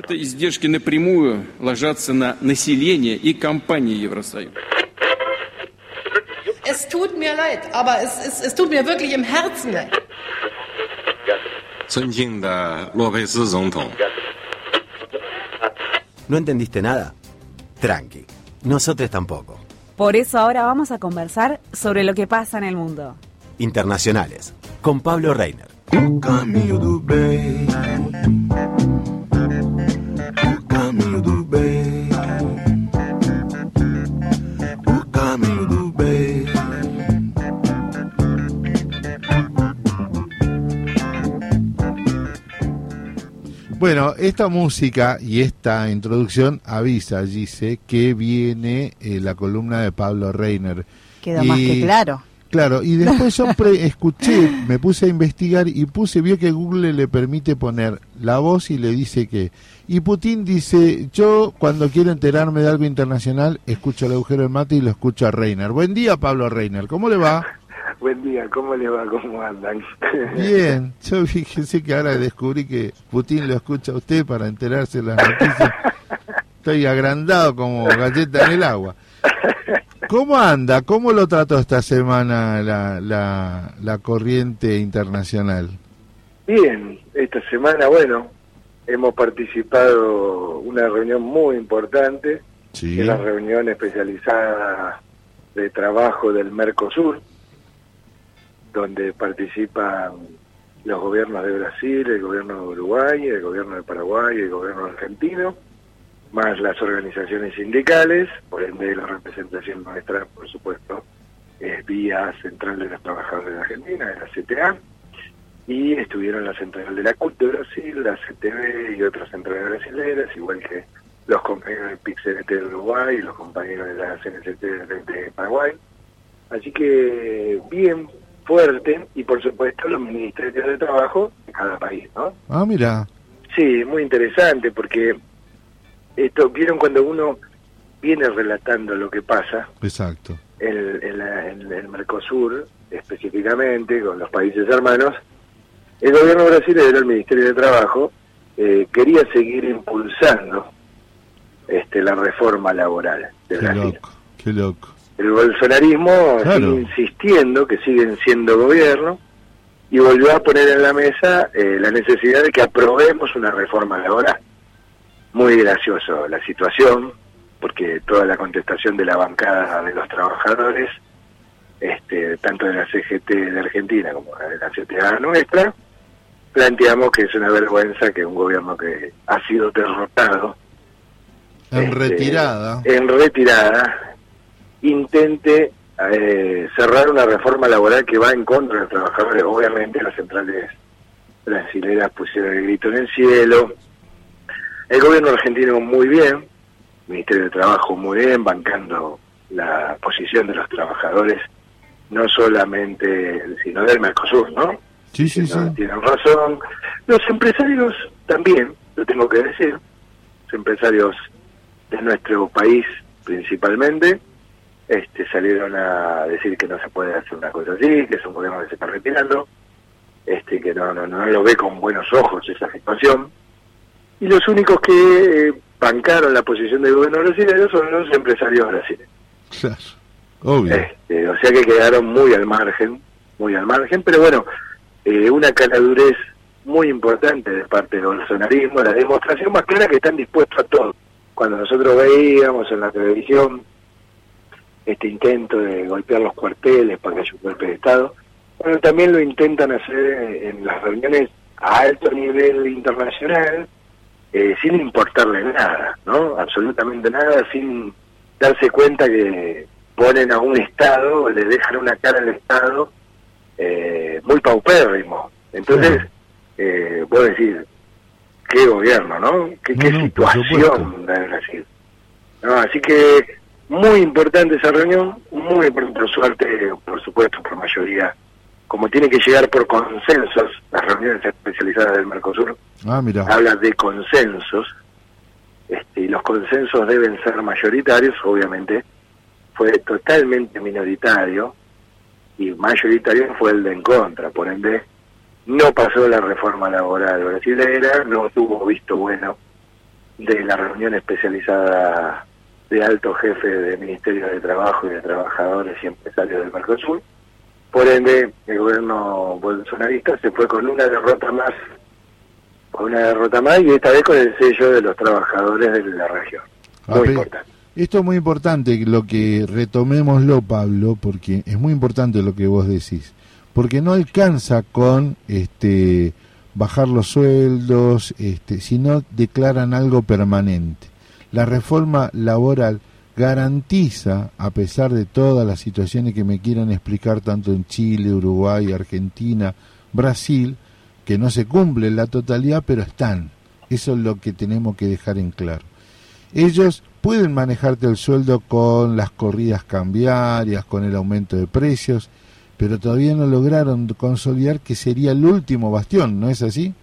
Это издержки напрямую ложатся на население и компании Евросоюза. Es tut mir leid, aber es, es, es tut mir wirklich im Herzen leid. 尊敬的洛佩斯总统， ¿No entendiste nada? Tranqui, nosotros tampoco. Por eso ahora vamos a conversar sobre lo que pasa en el mundo. Internacionales, con Pablo Reiner. Bueno, esta música y esta introducción avisa, dice, que viene eh, la columna de Pablo Reiner. Quedó más que claro. Claro, y después yo pre- escuché, me puse a investigar y puse, vio que Google le permite poner la voz y le dice que. Y Putin dice, yo cuando quiero enterarme de algo internacional, escucho el agujero del mate y lo escucho a Reiner. Buen día, Pablo Reiner, ¿cómo le va? Buen día, ¿cómo le va? ¿Cómo andan? Bien, yo fíjese que ahora descubrí que Putin lo escucha a usted para enterarse de las noticias. Estoy agrandado como galleta en el agua. ¿Cómo anda? ¿Cómo lo trató esta semana la, la, la corriente internacional? Bien, esta semana, bueno, hemos participado una reunión muy importante, Sí. que es la reunión especializada de trabajo del Mercosur, donde participan los gobiernos de Brasil, el gobierno de Uruguay, el gobierno de Paraguay, el gobierno argentino, más las organizaciones sindicales, por ende la representación nuestra, por supuesto, es vía Central de los Trabajadores de Argentina, de la CTA, y estuvieron la Central de la CUT de Brasil, la CTV y otras centrales brasileñas, igual que los compañeros del PIC-CNT de Uruguay y los compañeros de la CNCT de Paraguay. Así que bien, fuerte, y por supuesto los ministerios de trabajo de cada país, ¿no? Ah, mira. Sí, muy interesante porque esto vieron cuando uno viene relatando lo que pasa Exacto. en, en la- en el Mercosur, específicamente con los países hermanos, el gobierno brasileño, el Ministerio de Trabajo, eh, quería seguir impulsando este, la reforma laboral de Qué Brasil. loco, qué loco. El bolsonarismo Claro. sigue insistiendo que siguen siendo gobierno y volvió a poner en la mesa eh, la necesidad de que aprobemos una reforma laboral. Muy gracioso la situación, porque toda la contestación de la bancada de los trabajadores, este, tanto de la CGT de Argentina como de la CTA nuestra, planteamos que es una vergüenza que un gobierno que ha sido derrotado En este, retirada. En retirada, intente eh, cerrar una reforma laboral que va en contra de los trabajadores. Obviamente las centrales brasileras pusieron el grito en el cielo. El gobierno argentino muy bien, Ministerio de Trabajo muy bien, bancando la posición de los trabajadores, no solamente, sino del Mercosur, ¿no? Sí, sí, sí. No, tienen razón. Los empresarios también, lo tengo que decir, los empresarios de nuestro país principalmente, este, salieron a decir que no se puede hacer una cosa así, que es un gobierno que se está retirando, este, que no, no, no lo ve con buenos ojos esa situación. Y los únicos que eh, bancaron la posición del gobierno brasileño son los empresarios brasileños. Claro. Obvio. Este, o sea que quedaron muy al margen, muy al margen, pero bueno, eh, una caladurez muy importante de parte del bolsonarismo, la demostración más clara que están dispuestos a todo. Cuando nosotros veíamos en la televisión este intento de golpear los cuarteles para que haya un golpe de Estado, bueno, también lo intentan hacer en las reuniones a alto nivel internacional, eh, sin importarle nada, ¿no? Absolutamente nada, sin darse cuenta que ponen a un Estado, le dejan una cara al Estado eh, muy paupérrimo. Entonces, eh, puedo decir, qué gobierno, ¿no? Qué, qué situación de Brasil. No, así que muy importante esa reunión, muy importante, por suerte, por supuesto, por mayoría, como tiene que llegar por consensos, las reuniones especializadas del Mercosur, Ah, mira. habla de consensos, este, y los consensos deben ser mayoritarios, obviamente fue totalmente minoritario, y mayoritario fue el de en contra, por ende no pasó la reforma laboral brasileña, no tuvo visto bueno de la reunión especializada de alto jefe del Ministerio de Trabajo y de Trabajadores y Empresarios del Mercosur. Por ende, el gobierno bolsonarista se fue con una derrota más, con una derrota más y esta vez con el sello de los trabajadores de la región. Muy importante. Esto es muy importante, lo que retomémoslo, Pablo, porque es muy importante lo que vos decís. Porque no alcanza con este bajar los sueldos, este, si no declaran algo permanente. La reforma laboral garantiza, a pesar de todas las situaciones que me quieran explicar tanto en Chile, Uruguay, Argentina, Brasil, que no se cumple en la totalidad, pero están. Eso es lo que tenemos que dejar en claro. Ellos pueden manejarte el sueldo con las corridas cambiarias, con el aumento de precios, pero todavía no lograron consolidar que sería el último bastión, ¿no es así?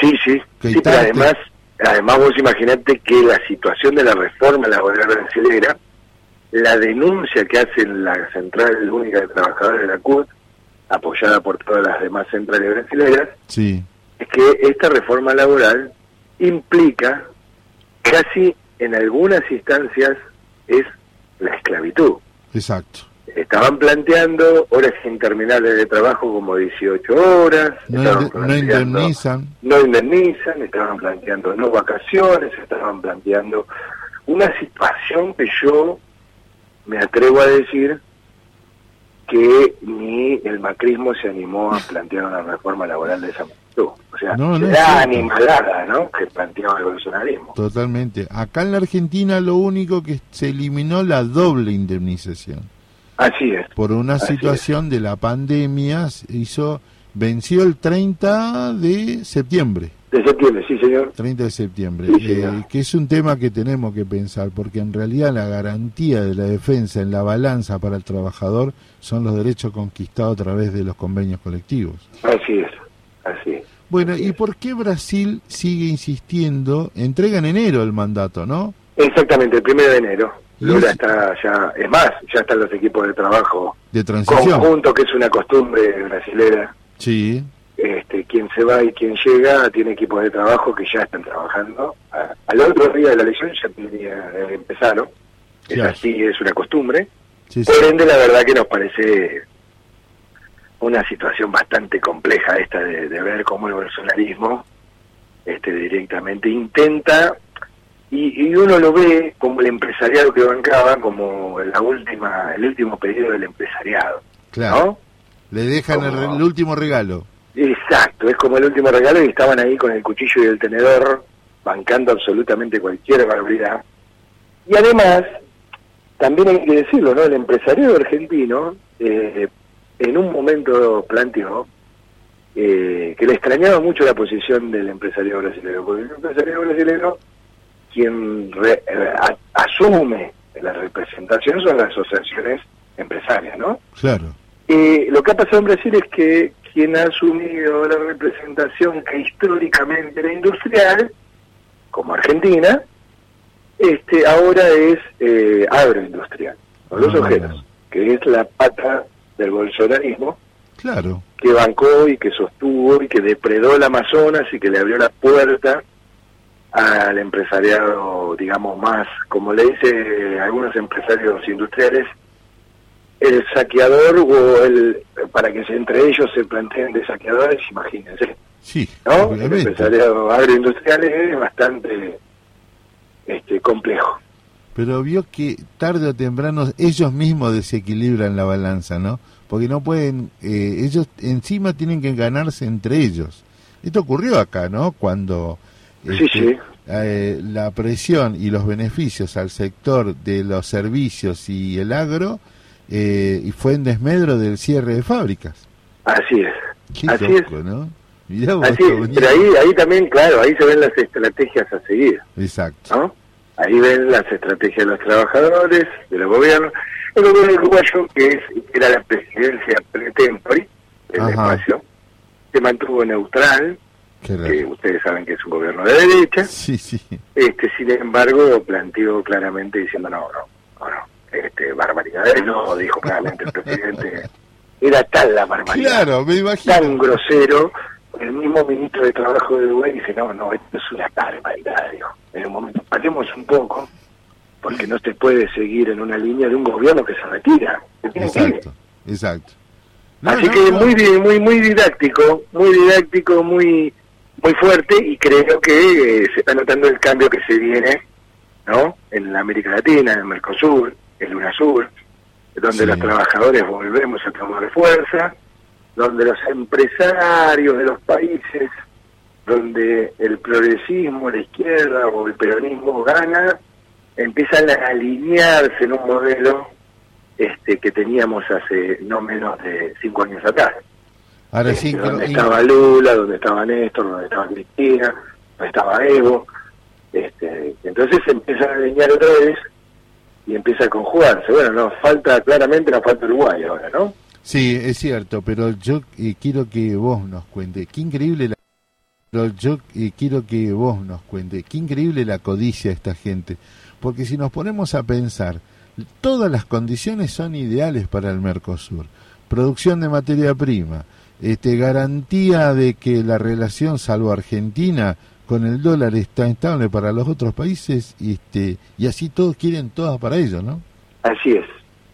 Sí, sí, Que sí, pero tanto- además, además vos imaginate que la situación de la reforma laboral brasileña, la denuncia que hace la Central Única de Trabajadores de la CUT, apoyada por todas las demás centrales brasileñas, Sí, es que esta reforma laboral implica casi en algunas instancias es la esclavitud. exacto. Estaban planteando horas interminables de trabajo como 18 horas, No, indemnizan. no indemnizan, estaban planteando no vacaciones, estaban planteando una situación que yo me atrevo a decir que ni el macrismo se animó a plantear una reforma laboral de esa magnitud. O sea, No, la animalada ¿no? que planteaba el bolsonarismo. Totalmente. Acá en la Argentina lo único que se eliminó la doble indemnización. Así es. Por una Así situación de la pandemia hizo venció el 30 de septiembre. De septiembre, sí, señor. 30 de septiembre, Sí, eh, que es un tema que tenemos que pensar, porque en realidad la garantía de la defensa en la balanza para el trabajador son los derechos conquistados a través de los convenios colectivos. Así es. Así es. Bueno, ¿y por qué Brasil sigue insistiendo? Entrega en enero el mandato, ¿no? Exactamente, el primero de enero. Lula es- está ya, es más, ya están los equipos de trabajo De transición. conjunto, que es una costumbre brasilera. Sí, Este, quien se va y quien llega tiene equipos de trabajo que ya están trabajando. A- al otro día de la elección ya tenía, eh, empezaron. Es así, es una costumbre. sí, sí. Por ende, la verdad que nos parece una situación bastante compleja esta de, de ver cómo el bolsonarismo este, directamente intenta, y, y uno lo ve como el empresariado que bancaba, como la última, el último pedido del empresariado. claro. ¿no? Le dejan el, el último regalo. Exacto, es como el último regalo y estaban ahí con el cuchillo y el tenedor bancando absolutamente cualquier barbaridad. Y además, también hay que decirlo, ¿no? El empresariado argentino eh, en un momento planteó eh, que le extrañaba mucho la posición del empresariado brasileño, porque el empresariado brasileño quien re- eh, a- asume la representación son las asociaciones empresarias, ¿no? Claro. Eh, lo que ha pasado en Brasil es que quien ha asumido la representación que históricamente era industrial, como Argentina, este ahora es eh, agroindustrial, con los Ah. ojeros, que es la pata del bolsonarismo Claro. que bancó y que sostuvo y que depredó el Amazonas y que le abrió la puerta al empresariado, digamos, más, como le dice algunos empresarios industriales, el saqueador o el, para que entre ellos se planteen de saqueadores, imagínense, Sí, ¿no? El empresariado agroindustrial es bastante este complejo. Pero vio que tarde o temprano ellos mismos desequilibran la balanza, ¿no? Porque no pueden, eh, ellos encima tienen que ganarse entre ellos. Esto ocurrió acá, ¿no? Cuando este, sí. eh, la presión y los beneficios al sector de los servicios y el agro eh, y fue en desmedro del cierre de fábricas. Así es. Qué Así es. ¿no? Mirá vos, Así es. Toño. Pero ahí, ahí también, claro, ahí se ven las estrategias a seguir. Exacto. ¿no? Ahí ven las estrategias de los trabajadores, de los gobiernos. El gobierno uruguayo, que es, era la presidencia pre-tempore Ajá. espacio, se mantuvo neutral, que ustedes saben que es un gobierno de derecha, Sí, sí. este sin embargo planteó claramente diciendo no, no, no, no, este, barbaridades no, dijo claramente el presidente, era tal la barbaridad Claro, me imagino. tan grosero el mismo ministro de Trabajo de Uruguay dice, no, no, esto es una barbaridad, dijo. En un momento, paremos un poco, porque no se puede seguir en una línea de un gobierno que se retira. Que. Exacto, exacto. No, Así no, que no. muy muy muy didáctico, muy didáctico, muy muy fuerte y creo que eh, se está notando el cambio que se viene, ¿no? En la América Latina, en el Mercosur, en UNASUR, donde Sí. los trabajadores volvemos a tomar fuerza, donde los empresarios de los países, donde el progresismo, la izquierda o el peronismo gana, empiezan a alinearse en un modelo este, que teníamos hace no menos de cinco años atrás. Ahora Este, sí, donde estaba Lula, donde estaba Néstor, donde estaba Cristina, donde estaba Evo. Este, entonces se empieza a alinear otra vez y empieza a conjugarse. Bueno, nos falta, claramente nos falta Uruguay ahora, ¿no? Sí, es cierto, pero yo eh, quiero que vos nos cuente. Qué increíble la... Pero yo eh, quiero que vos nos cuente. Qué increíble la codicia de esta gente. Porque si nos ponemos a pensar, todas las condiciones son ideales para el Mercosur. Producción de materia prima, este, garantía de que la relación, salvo Argentina, con el dólar está estable para los otros países y, este, y así todos quieren todas para ellos, ¿no? Así es,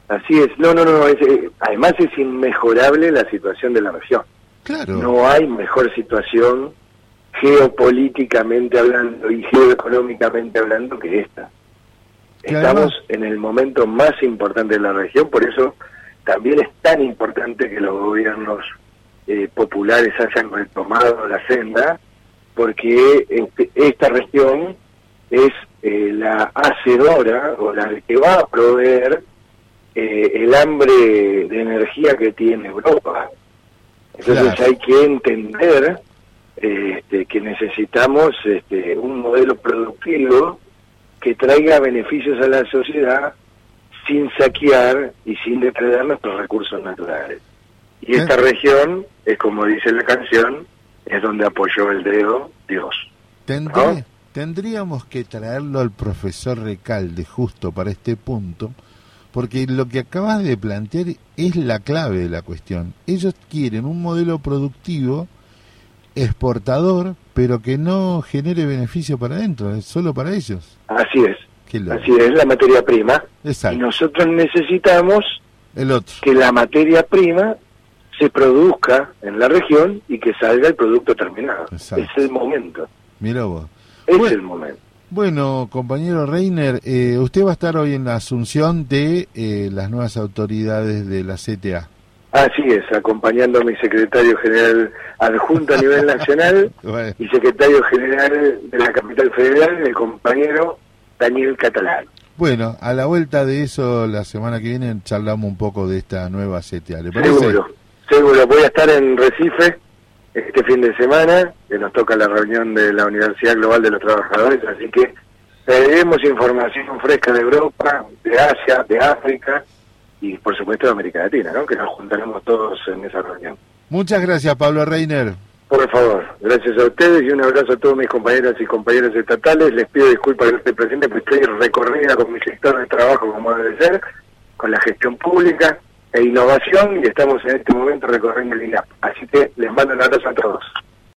así es. No, no, no, es, eh, además es inmejorable la situación de la región. Claro. No hay mejor situación geopolíticamente hablando y geoeconómicamente hablando que esta. Estamos en el momento más importante de la región, por eso también es tan importante que los gobiernos eh, populares hayan retomado la senda, porque este- esta región es eh, la hacedora o la que va a proveer eh, el hambre de energía que tiene Europa. Entonces Claro. hay que entender este, que necesitamos este, un modelo productivo que traiga beneficios a la sociedad sin saquear y sin depredar nuestros recursos naturales. Y esta Eh. región, es como dice la canción, es donde apoyó el dedo Dios. ¿No? Tendríamos que traerlo al profesor Recalde justo para este punto, porque lo que acabas de plantear es la clave de la cuestión. Ellos quieren un modelo productivo exportador, pero que no genere beneficio para adentro, es solo para ellos. Así es. Así es la materia prima. Y nosotros necesitamos El otro. que la materia prima se produzca en la región y que salga el producto terminado. Exacto. Es el momento, Mira vos. es Bueno. el momento. Bueno, compañero Reiner, eh, usted va a estar hoy en la asunción de eh, las nuevas autoridades de la CTA. Así es, acompañando a mi secretario general adjunto a nivel nacional Bueno, y secretario general de la capital federal, el compañero Daniel Catalán. Bueno, a la vuelta de eso, la semana que viene charlamos un poco de esta nueva CTA. ¿Le parece? Seguro, seguro. Voy a estar en Recife este fin de semana, que nos toca la reunión de la Universidad Global de los Trabajadores, así que traeremos información fresca de Europa, de Asia, de África y por supuesto de América Latina, ¿no? que nos juntaremos todos en esa reunión. Muchas gracias, Pablo Reiner. Por favor, gracias a ustedes y un abrazo a todos mis compañeras y compañeros estatales. Les pido disculpas que esté presente, porque estoy recorrida con mi sector de trabajo como debe ser, con la gestión pública e innovación y estamos en este momento recorriendo el INAP. Así que les mando un abrazo a todos.